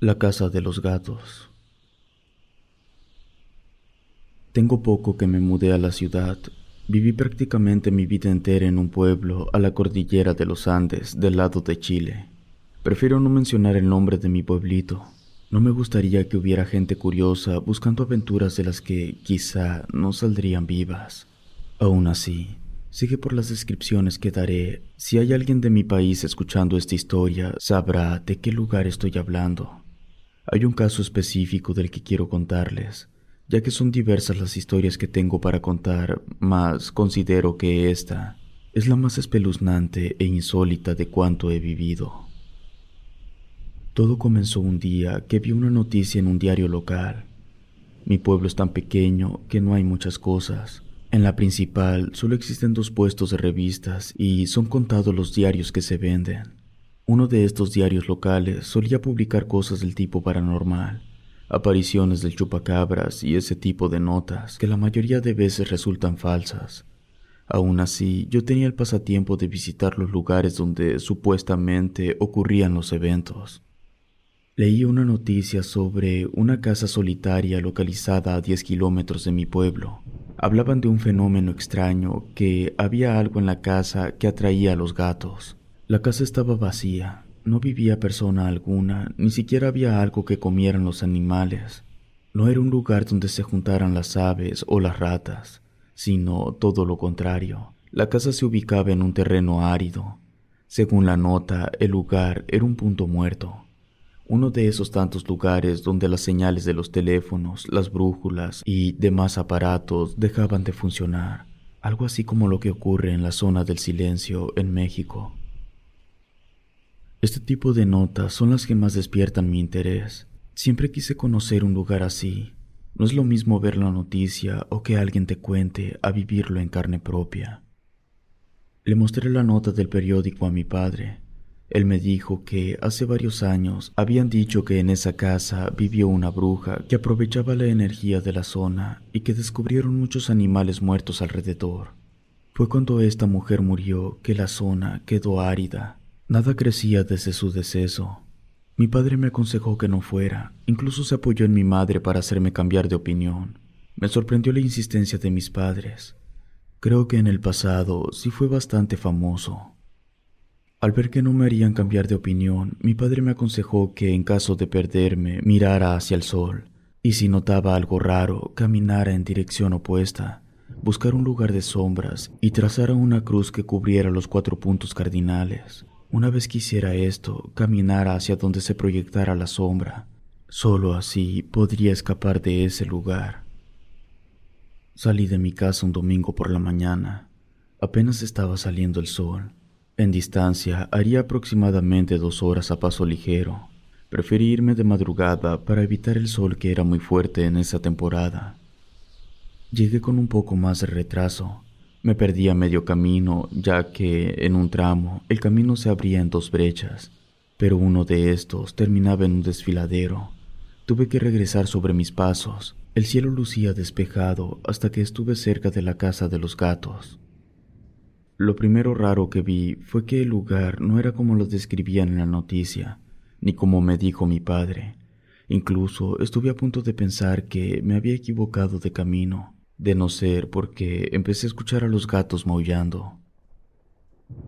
La casa de los gatos. Tengo poco que me mudé a la ciudad. Viví prácticamente mi vida entera en un pueblo a la cordillera de los Andes, del lado de Chile. Prefiero no mencionar el nombre de mi pueblito. No me gustaría que hubiera gente curiosa buscando aventuras de las que quizá no saldrían vivas. Aún así, sigue por las descripciones que daré. Si hay alguien de mi país escuchando esta historia, sabrá de qué lugar estoy hablando. Hay un caso específico del que quiero contarles, ya que son diversas las historias que tengo para contar, mas considero que esta es la más espeluznante e insólita de cuanto he vivido. Todo comenzó un día que vi una noticia en un diario local. Mi pueblo es tan pequeño que no hay muchas cosas. En la principal solo existen dos puestos de revistas y son contados los diarios que se venden. Uno de estos diarios locales solía publicar cosas del tipo paranormal, apariciones del chupacabras y ese tipo de notas que la mayoría de veces resultan falsas. Aún así, yo tenía el pasatiempo de visitar los lugares donde supuestamente ocurrían los eventos. Leí una noticia sobre una casa solitaria localizada a 10 kilómetros de mi pueblo. Hablaban de un fenómeno extraño, que había algo en la casa que atraía a los gatos. La casa estaba vacía, no vivía persona alguna, ni siquiera había algo que comieran los animales. No era un lugar donde se juntaran las aves o las ratas, sino todo lo contrario. La casa se ubicaba en un terreno árido. Según la nota, el lugar era un punto muerto. Uno de esos tantos lugares donde las señales de los teléfonos, las brújulas y demás aparatos dejaban de funcionar. Algo así como lo que ocurre en la zona del silencio en México. Este tipo de notas son las que más despiertan mi interés. Siempre quise conocer un lugar así. No es lo mismo ver la noticia o que alguien te cuente a vivirlo en carne propia. Le mostré la nota del periódico a mi padre. Él me dijo que hace varios años habían dicho que en esa casa vivió una bruja que aprovechaba la energía de la zona y que descubrieron muchos animales muertos alrededor. Fue cuando esta mujer murió que la zona quedó árida Nada crecía desde su deceso. Mi padre me aconsejó que no fuera, incluso se apoyó en mi madre para hacerme cambiar de opinión. Me sorprendió la insistencia de mis padres. Creo que en el pasado sí fue bastante famoso. Al ver que no me harían cambiar de opinión, mi padre me aconsejó que en caso de perderme mirara hacia el sol, y si notaba algo raro, caminara en dirección opuesta, buscar un lugar de sombras y trazara una cruz que cubriera los cuatro puntos cardinales. Una vez que hiciera esto, caminara hacia donde se proyectara la sombra. Solo así podría escapar de ese lugar. Salí de mi casa un domingo por la mañana. Apenas estaba saliendo el sol. En distancia haría aproximadamente dos horas a paso ligero. Preferí irme de madrugada para evitar el sol que era muy fuerte en esa temporada. Llegué con un poco más de retraso, me perdí a medio camino, ya que en un tramo el camino se abría en dos brechas, pero uno de estos terminaba en un desfiladero. Tuve que regresar sobre mis pasos. El cielo lucía despejado hasta que estuve cerca de la casa de los gatos. Lo primero raro que vi fue que el lugar no era como lo describían en la noticia, ni como me dijo mi padre. Incluso estuve a punto de pensar que me había equivocado de camino de no ser porque empecé a escuchar a los gatos maullando.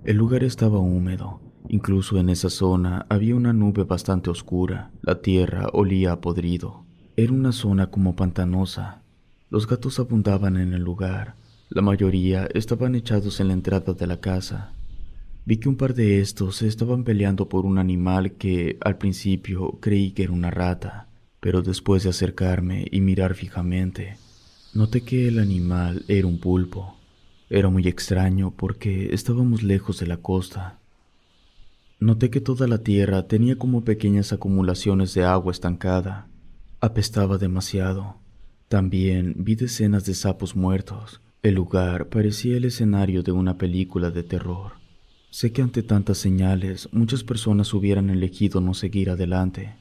El lugar estaba húmedo, incluso en esa zona había una nube bastante oscura, la tierra olía a podrido. Era una zona como pantanosa. Los gatos abundaban en el lugar, la mayoría estaban echados en la entrada de la casa. Vi que un par de estos se estaban peleando por un animal que al principio creí que era una rata, pero después de acercarme y mirar fijamente, Noté que el animal era un pulpo. Era muy extraño porque estábamos lejos de la costa. Noté que toda la tierra tenía como pequeñas acumulaciones de agua estancada. Apestaba demasiado. También vi decenas de sapos muertos. El lugar parecía el escenario de una película de terror. Sé que ante tantas señales muchas personas hubieran elegido no seguir adelante,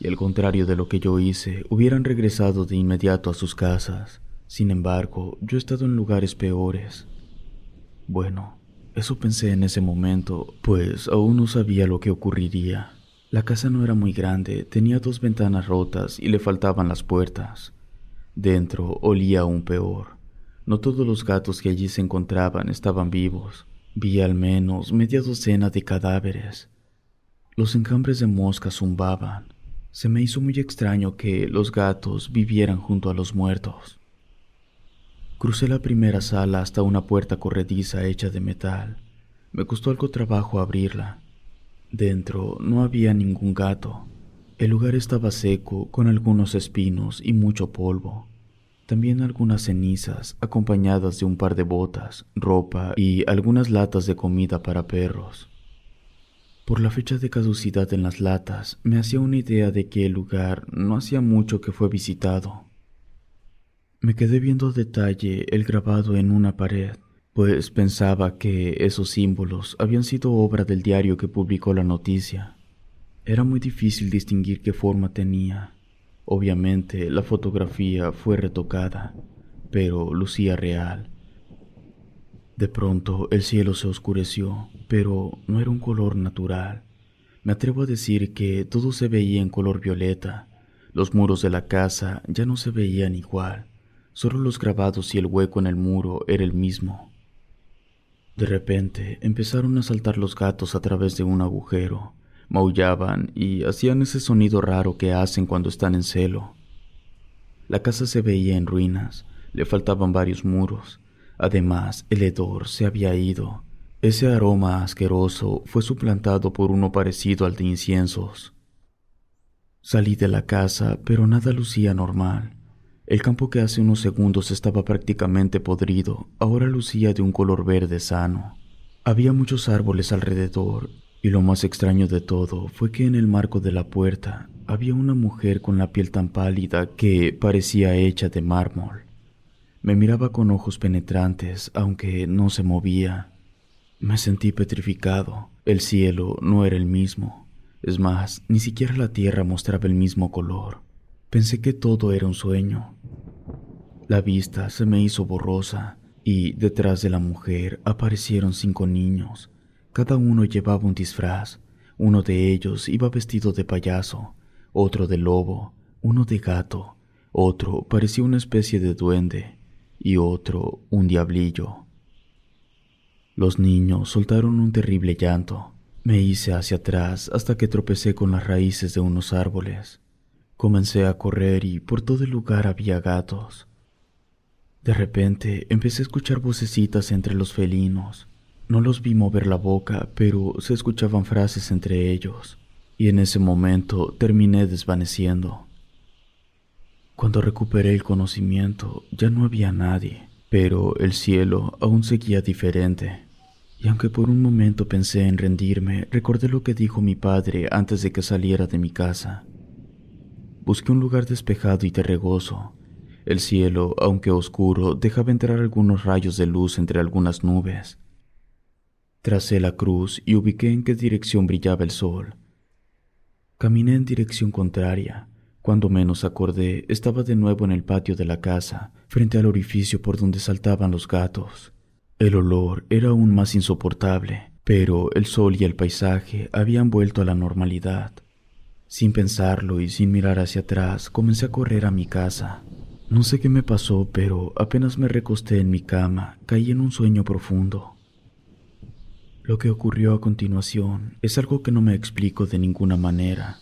y al contrario de lo que yo hice, hubieran regresado de inmediato a sus casas. Sin embargo, yo he estado en lugares peores. Bueno, eso pensé en ese momento, pues aún no sabía lo que ocurriría. La casa no era muy grande, tenía dos ventanas rotas y le faltaban las puertas. Dentro olía aún peor. No todos los gatos que allí se encontraban estaban vivos. Vi al menos media docena de cadáveres. Los enjambres de moscas zumbaban. Se me hizo muy extraño que los gatos vivieran junto a los muertos. Crucé la primera sala hasta una puerta corrediza hecha de metal. Me costó algo trabajo abrirla. Dentro no había ningún gato. El lugar estaba seco, con algunos espinos y mucho polvo. También algunas cenizas, acompañadas de un par de botas, ropa y algunas latas de comida para perros. Por la fecha de caducidad en las latas, me hacía una idea de que el lugar no hacía mucho que fue visitado. Me quedé viendo a detalle el grabado en una pared, pues pensaba que esos símbolos habían sido obra del diario que publicó la noticia. Era muy difícil distinguir qué forma tenía. Obviamente la fotografía fue retocada, pero lucía real. De pronto el cielo se oscureció, pero no era un color natural. Me atrevo a decir que todo se veía en color violeta. Los muros de la casa ya no se veían igual. Solo los grabados y el hueco en el muro era el mismo. De repente empezaron a saltar los gatos a través de un agujero. Maullaban y hacían ese sonido raro que hacen cuando están en celo. La casa se veía en ruinas, le faltaban varios muros. Además, el hedor se había ido. Ese aroma asqueroso fue suplantado por uno parecido al de inciensos. Salí de la casa, pero nada lucía normal. El campo que hace unos segundos estaba prácticamente podrido, ahora lucía de un color verde sano. Había muchos árboles alrededor, y lo más extraño de todo fue que en el marco de la puerta había una mujer con la piel tan pálida que parecía hecha de mármol. Me miraba con ojos penetrantes, aunque no se movía. Me sentí petrificado. El cielo no era el mismo. Es más, ni siquiera la tierra mostraba el mismo color. Pensé que todo era un sueño. La vista se me hizo borrosa y detrás de la mujer aparecieron cinco niños. Cada uno llevaba un disfraz. Uno de ellos iba vestido de payaso, otro de lobo, uno de gato, otro parecía una especie de duende y otro un diablillo. Los niños soltaron un terrible llanto. Me hice hacia atrás hasta que tropecé con las raíces de unos árboles. Comencé a correr y por todo el lugar había gatos. De repente empecé a escuchar vocecitas entre los felinos. No los vi mover la boca, pero se escuchaban frases entre ellos, y en ese momento terminé desvaneciendo. Cuando recuperé el conocimiento ya no había nadie, pero el cielo aún seguía diferente. Y aunque por un momento pensé en rendirme, recordé lo que dijo mi padre antes de que saliera de mi casa. Busqué un lugar despejado y terregoso. El cielo, aunque oscuro, dejaba entrar algunos rayos de luz entre algunas nubes. Tracé la cruz y ubiqué en qué dirección brillaba el sol. Caminé en dirección contraria. Cuando menos acordé, estaba de nuevo en el patio de la casa, frente al orificio por donde saltaban los gatos. El olor era aún más insoportable, pero el sol y el paisaje habían vuelto a la normalidad. Sin pensarlo y sin mirar hacia atrás, comencé a correr a mi casa. No sé qué me pasó, pero apenas me recosté en mi cama, caí en un sueño profundo. Lo que ocurrió a continuación es algo que no me explico de ninguna manera.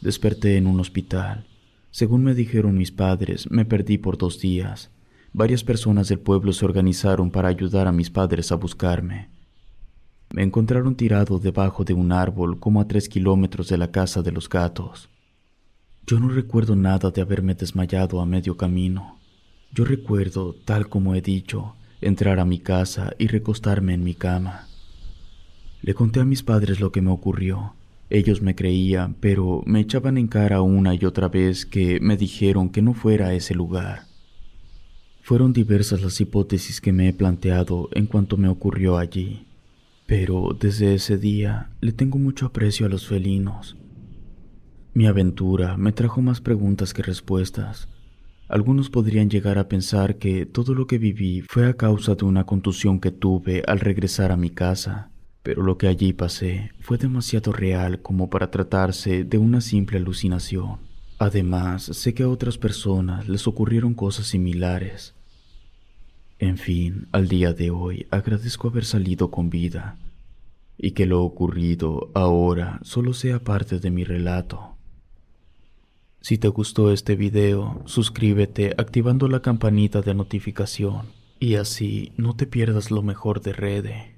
Desperté en un hospital. Según me dijeron mis padres, me perdí por dos días. Varias personas del pueblo se organizaron para ayudar a mis padres a buscarme. Me encontraron tirado debajo de un árbol como a tres kilómetros de la casa de los gatos. Yo no recuerdo nada de haberme desmayado a medio camino. Yo recuerdo, tal como he dicho, entrar a mi casa y recostarme en mi cama. Le conté a mis padres lo que me ocurrió. Ellos me creían, pero me echaban en cara una y otra vez que me dijeron que no fuera a ese lugar. Fueron diversas las hipótesis que me he planteado en cuanto me ocurrió allí, pero desde ese día le tengo mucho aprecio a los felinos. Mi aventura me trajo más preguntas que respuestas. Algunos podrían llegar a pensar que todo lo que viví fue a causa de una contusión que tuve al regresar a mi casa, pero lo que allí pasé fue demasiado real como para tratarse de una simple alucinación. Además, sé que a otras personas les ocurrieron cosas similares. En fin, al día de hoy agradezco haber salido con vida y que lo ocurrido ahora solo sea parte de mi relato. Si te gustó este video, suscríbete activando la campanita de notificación y así no te pierdas lo mejor de Rede.